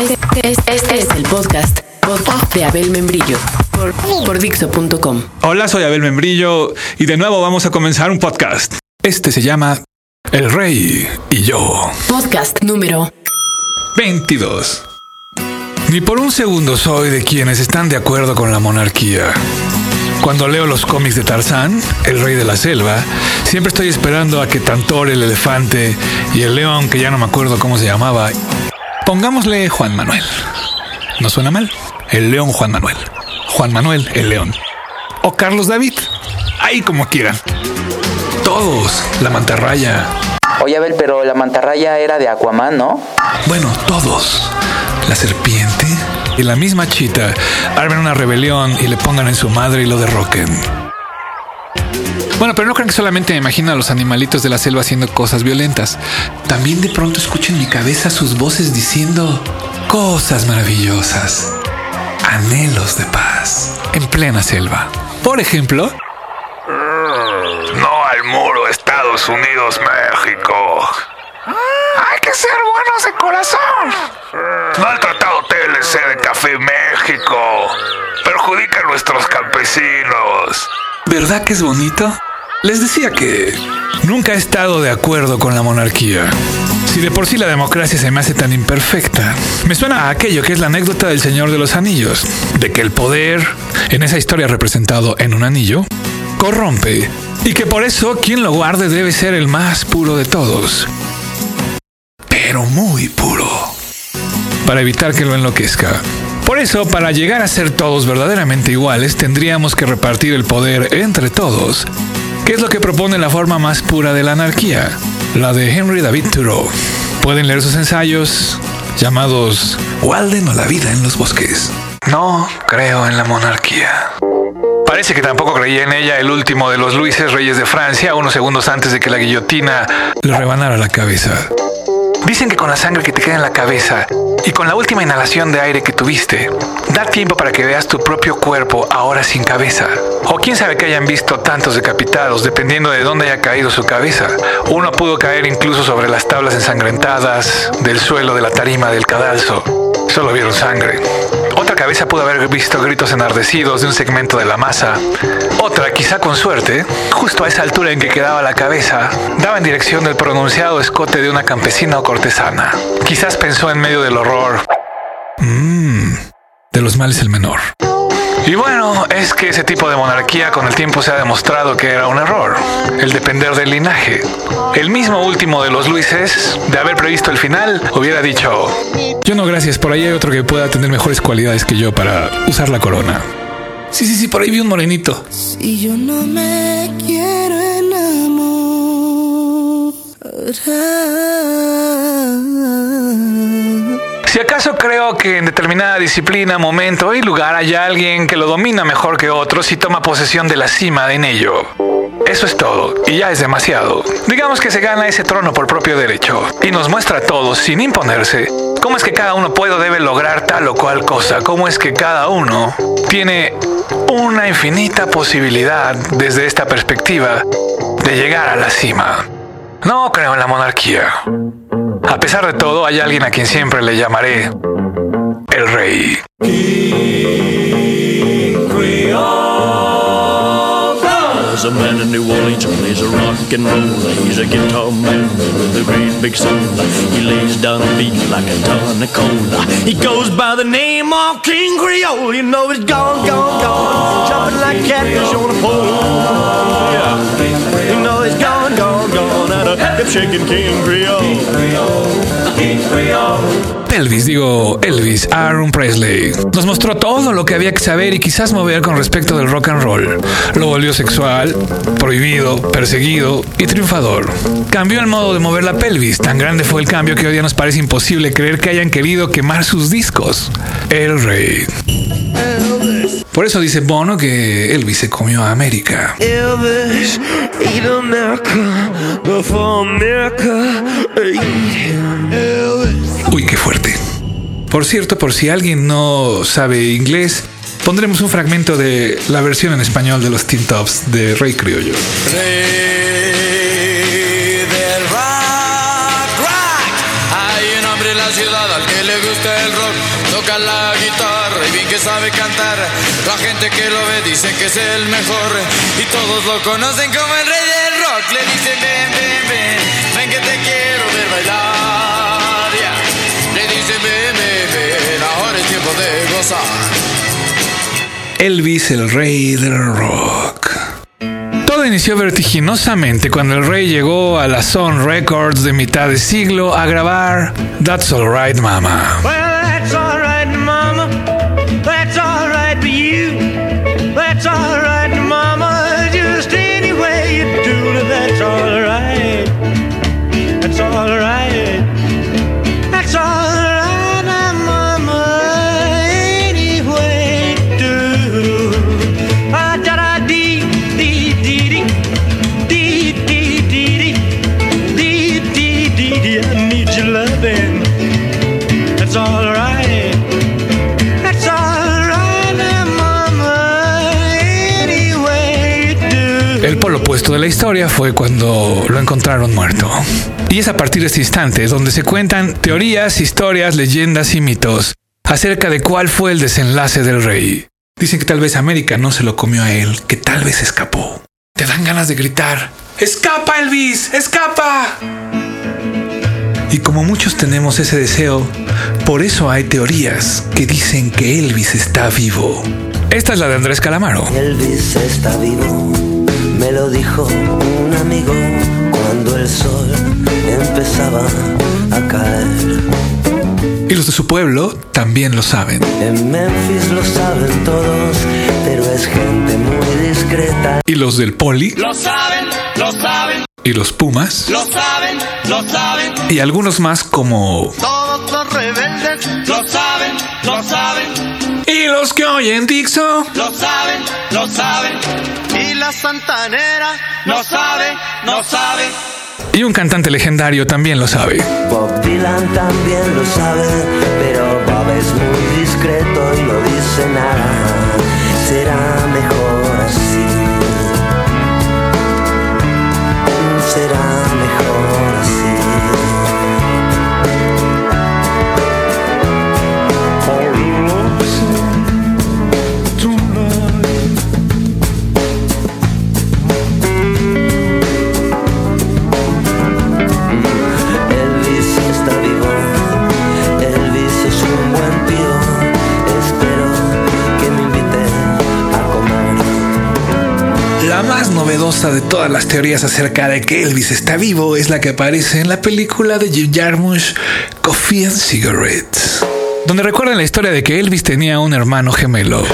Este, este- este es el podcast, podcast de Abel Membrillo por, por Dixo.com. Hola, soy Abel Membrillo y de nuevo vamos a comenzar un podcast. Este se llama El Rey y yo. Podcast número 22. Ni por un segundo soy de quienes están de acuerdo con la monarquía. Cuando leo los cómics de Tarzán, el rey de la selva, siempre estoy esperando a que Tantor el elefante y el león, que ya no me acuerdo cómo se llamaba, pongámosle Juan Manuel. ¿No suena mal? El león Juan Manuel. Juan Manuel el león. O Carlos David. Ahí como quieran. Todos. La mantarraya. Oye, Abel, pero la mantarraya era de Aquaman, ¿no? Bueno, todos. La serpiente y la misma chita armen una rebelión y le pongan en su madre y lo derroquen. Bueno, pero no crean que solamente me imagino a los animalitos de la selva haciendo cosas violentas. También de pronto escucho en mi cabeza sus voces diciendo cosas maravillosas, anhelos de paz en plena selva. Por ejemplo, No al muro, Estados Unidos, México. Hay que ser buenos de corazón. Maltratado TLC de Café México. Perjudica a nuestros campesinos. ¿verdad que es bonito? Les decía que nunca he estado de acuerdo con la monarquía. Si de por sí la democracia se me hace tan imperfecta, me suena a aquello que es la anécdota del Señor de los Anillos, de que el poder, en esa historia representado en un anillo, corrompe y que por eso quien lo guarde debe ser el más puro de todos. Pero muy puro. Para evitar que lo enloquezca. Por eso, para llegar a ser todos verdaderamente iguales, tendríamos que repartir el poder entre todos, que es lo que propone la forma más pura de la anarquía, la de Henry David Thoreau. Pueden leer sus ensayos llamados Walden o la vida en los bosques. No creo en la monarquía. Parece que tampoco creía en ella el último de los Luises Reyes de Francia, unos segundos antes de que la guillotina le rebanara la cabeza. Dicen que con la sangre que te queda en la cabeza y con la última inhalación de aire que tuviste, da tiempo para que veas tu propio cuerpo ahora sin cabeza. O quién sabe que hayan visto tantos decapitados, dependiendo de dónde haya caído su cabeza. Uno pudo caer incluso sobre las tablas ensangrentadas del suelo de la tarima del cadalso. Solo vieron sangre. Cabeza pudo haber visto gritos enardecidos de un segmento de la masa. Otra, quizá con suerte, justo a esa altura en que quedaba la cabeza, daba en dirección del pronunciado escote de una campesina o cortesana. Quizás pensó en medio del horror. Mmm, de los males el menor. Y bueno, es que ese tipo de monarquía con el tiempo se ha demostrado que era un error, el depender del linaje. El mismo último de los Luises, de haber previsto el final, hubiera dicho, yo no gracias, por ahí hay otro que pueda tener mejores cualidades que yo para usar la corona. Sí, sí, sí, por ahí vi un morenito. Si yo no me quiero enamorar. Si acaso creo que en determinada disciplina, momento y lugar hay alguien que lo domina mejor que otros y toma posesión de la cima en ello. Eso es todo, y ya es demasiado. Digamos que se gana ese trono por propio derecho, y nos muestra a todos, sin imponerse, cómo es que cada uno puede o debe lograr tal o cual cosa, cómo es que cada uno tiene una infinita posibilidad desde esta perspectiva de llegar a la cima. No creo en la monarquía. A pesar de todo, hay alguien a quien siempre le llamaré el rey. There's a man in New Orleans who plays a rock and roll. He's a guitar man with a great big soul. He lays down a beat like a ton of coal. He goes by the name of King Creole. You know he's gone, gone, gone. Jumping like catfish on a pole. Yeah. Gone, gone. And a hip shaking King Creole. Elvis, digo Elvis, Aaron Presley, nos mostró todo lo que había que saber y quizás mover con respecto del rock and roll. Lo volvió sexual, prohibido, perseguido y triunfador. Cambió el modo de mover la pelvis. Tan grande fue el cambio que hoy día nos parece imposible creer que hayan querido quemar sus discos. El rey. Por eso dice Bono que Elvis se comió a América. Elvis ate America before America ate Por cierto, por si alguien no sabe inglés, pondremos un fragmento de la versión en español de los Teen Tops de Rey Criollo. Rey del rock. Hay un hombre en la ciudad al que le gusta el rock, toca la guitarra y bien que sabe cantar. La gente que lo ve dice que es el mejor y todos lo conocen como el rey del rock. Le dicen ven, ven, ven, ven que te quiero ver bailar. Elvis, el rey del rock. Todo inició vertiginosamente cuando el rey llegó a la Sun Records de mitad de siglo a grabar That's Alright Mama. Well, that's alright, mama. That's alright for you. That's alright, fue cuando lo encontraron muerto. Y es a partir de este instante donde se cuentan teorías, historias, leyendas y mitos acerca de cuál fue el desenlace del rey. Dicen que tal vez América no se lo comió a él, que tal vez escapó. Te dan ganas de gritar, ¡Escapa Elvis! ¡Escapa! Y como muchos tenemos ese deseo, por eso hay teorías que dicen que Elvis está vivo. Esta es la de Andrés Calamaro. Elvis está vivo, me lo dijo un amigo cuando el sol empezaba a caer. Y los de su pueblo también lo saben. En Memphis lo saben todos, pero es gente muy discreta. Y los del poli Lo saben, lo saben, y los pumas lo saben, lo saben. y algunos más como Todos los rebeldes lo saben, lo saben, y los que oyen Dixo lo saben, lo saben. Y la santanera no sabe, no sabe. y un cantante legendario también lo sabe. Bob Dylan también lo sabe, novedosa de todas las teorías acerca de que Elvis está vivo es la que aparece en la película de Jim Jarmusch, Coffee and Cigarettes, donde recuerdan la historia de que Elvis tenía un hermano gemelo.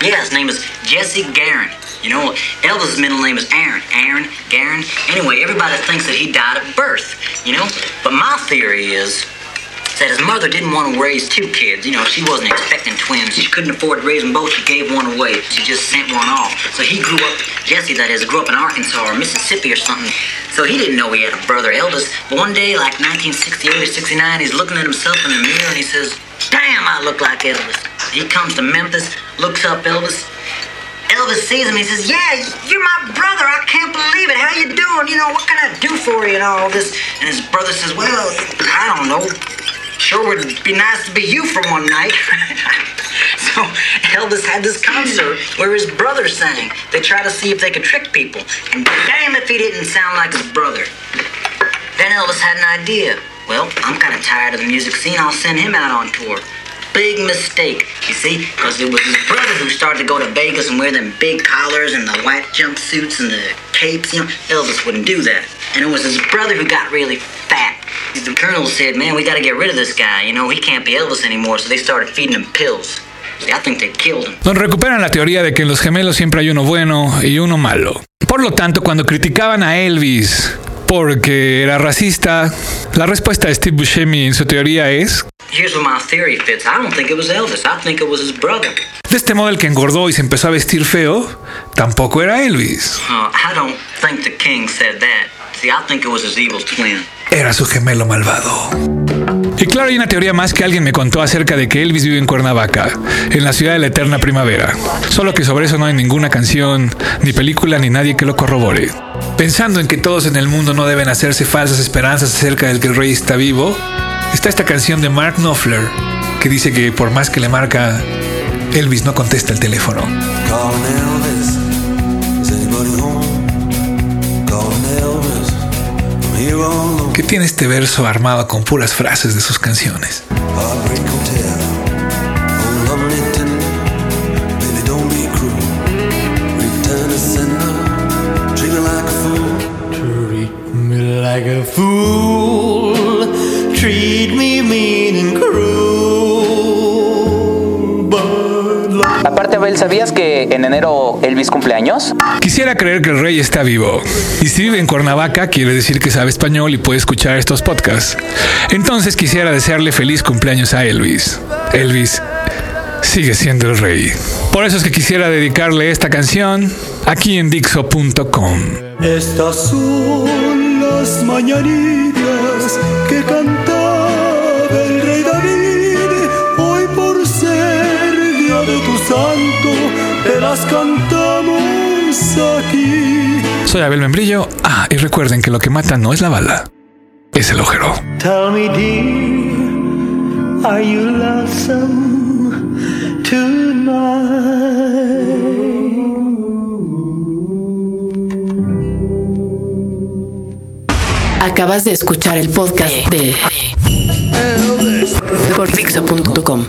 Yeah, his name is Jesse Garin. You know, Elvis' middle name is Aaron. Aaron, Garin. Anyway, everybody thinks that he died at birth, you know? But my theory is that his mother didn't want to raise two kids. You know, she wasn't expecting twins. She couldn't afford to raise them both. She gave one away. She just sent one off. So he grew up, Jesse, that is, grew up in Arkansas or Mississippi or something. So he didn't know he had a brother, Elvis. But one day, like 1968 or 69, he's looking at himself in the mirror and he says, Damn, I look like Elvis. He comes to Memphis, looks up Elvis. Elvis sees him. He says, "Yeah, you're my brother. I can't believe it. How you doing? You know, what can I do for you and all this?" And his brother says, "Well, I don't know. Sure would be nice to be you for one night." so Elvis had this concert where his brother sang. They tried to see if they could trick people, and damn if he didn't sound like his brother. Then Elvis had an idea. Well, I'm kind of tired of the music scene. I'll send him out on tour. Big mistake, you see, because it was his brother who started to go to Vegas and wear them big collars and the white jumpsuits and the capes. You know, Elvis wouldn't do that. And it was his brother who got really. The colonel said, man, we got to get rid of this guy. You know, he can't be Elvis anymore. So they started feeding him pills. I think they killed him. Donde recuperan la teoría de que en los gemelos siempre hay uno bueno y uno malo. Por lo tanto, cuando criticaban a Elvis porque era racista, la respuesta de Steve Buscemi en su teoría es Here's where my theory fits. I don't think it was Elvis. I think it was his brother. De este modo, el que engordó y se empezó a vestir feo, tampoco era Elvis. Uh, I don't think the king said that. See, I think it was his evil twin. Era su gemelo malvado. Y claro, hay una teoría más que alguien me contó acerca de que Elvis vive en Cuernavaca, en la ciudad de la eterna primavera. Solo que sobre eso no hay ninguna canción, ni película, ni nadie que lo corrobore. Pensando en que todos en el mundo no deben hacerse falsas esperanzas acerca del que el rey está vivo, está esta canción de Mark Knopfler que dice que por más que le marca, Elvis no contesta el teléfono. Calling Elvis, is anybody home? Calling Elvis, Que tiene este verso armado con puras frases de sus canciones. Hotel, oh Aparte, Abel, ¿sabías que en enero Elvis cumpleaños? Quisiera creer que el rey está vivo. Y si vive en Cuernavaca, quiere decir que sabe español y puede escuchar estos podcasts. Entonces quisiera desearle feliz cumpleaños a Elvis. Elvis sigue siendo el rey. Por eso es que quisiera dedicarle esta canción aquí en Dixo.com. Estas son las mañanitas que cantaba te las cantamos aquí. Soy Abel Membrillo. Ah, y recuerden que lo que mata no es la bala, es el ojero. Tell me, dear, are you lonesome tonight? Acabas de escuchar el podcast de por Dixo.com.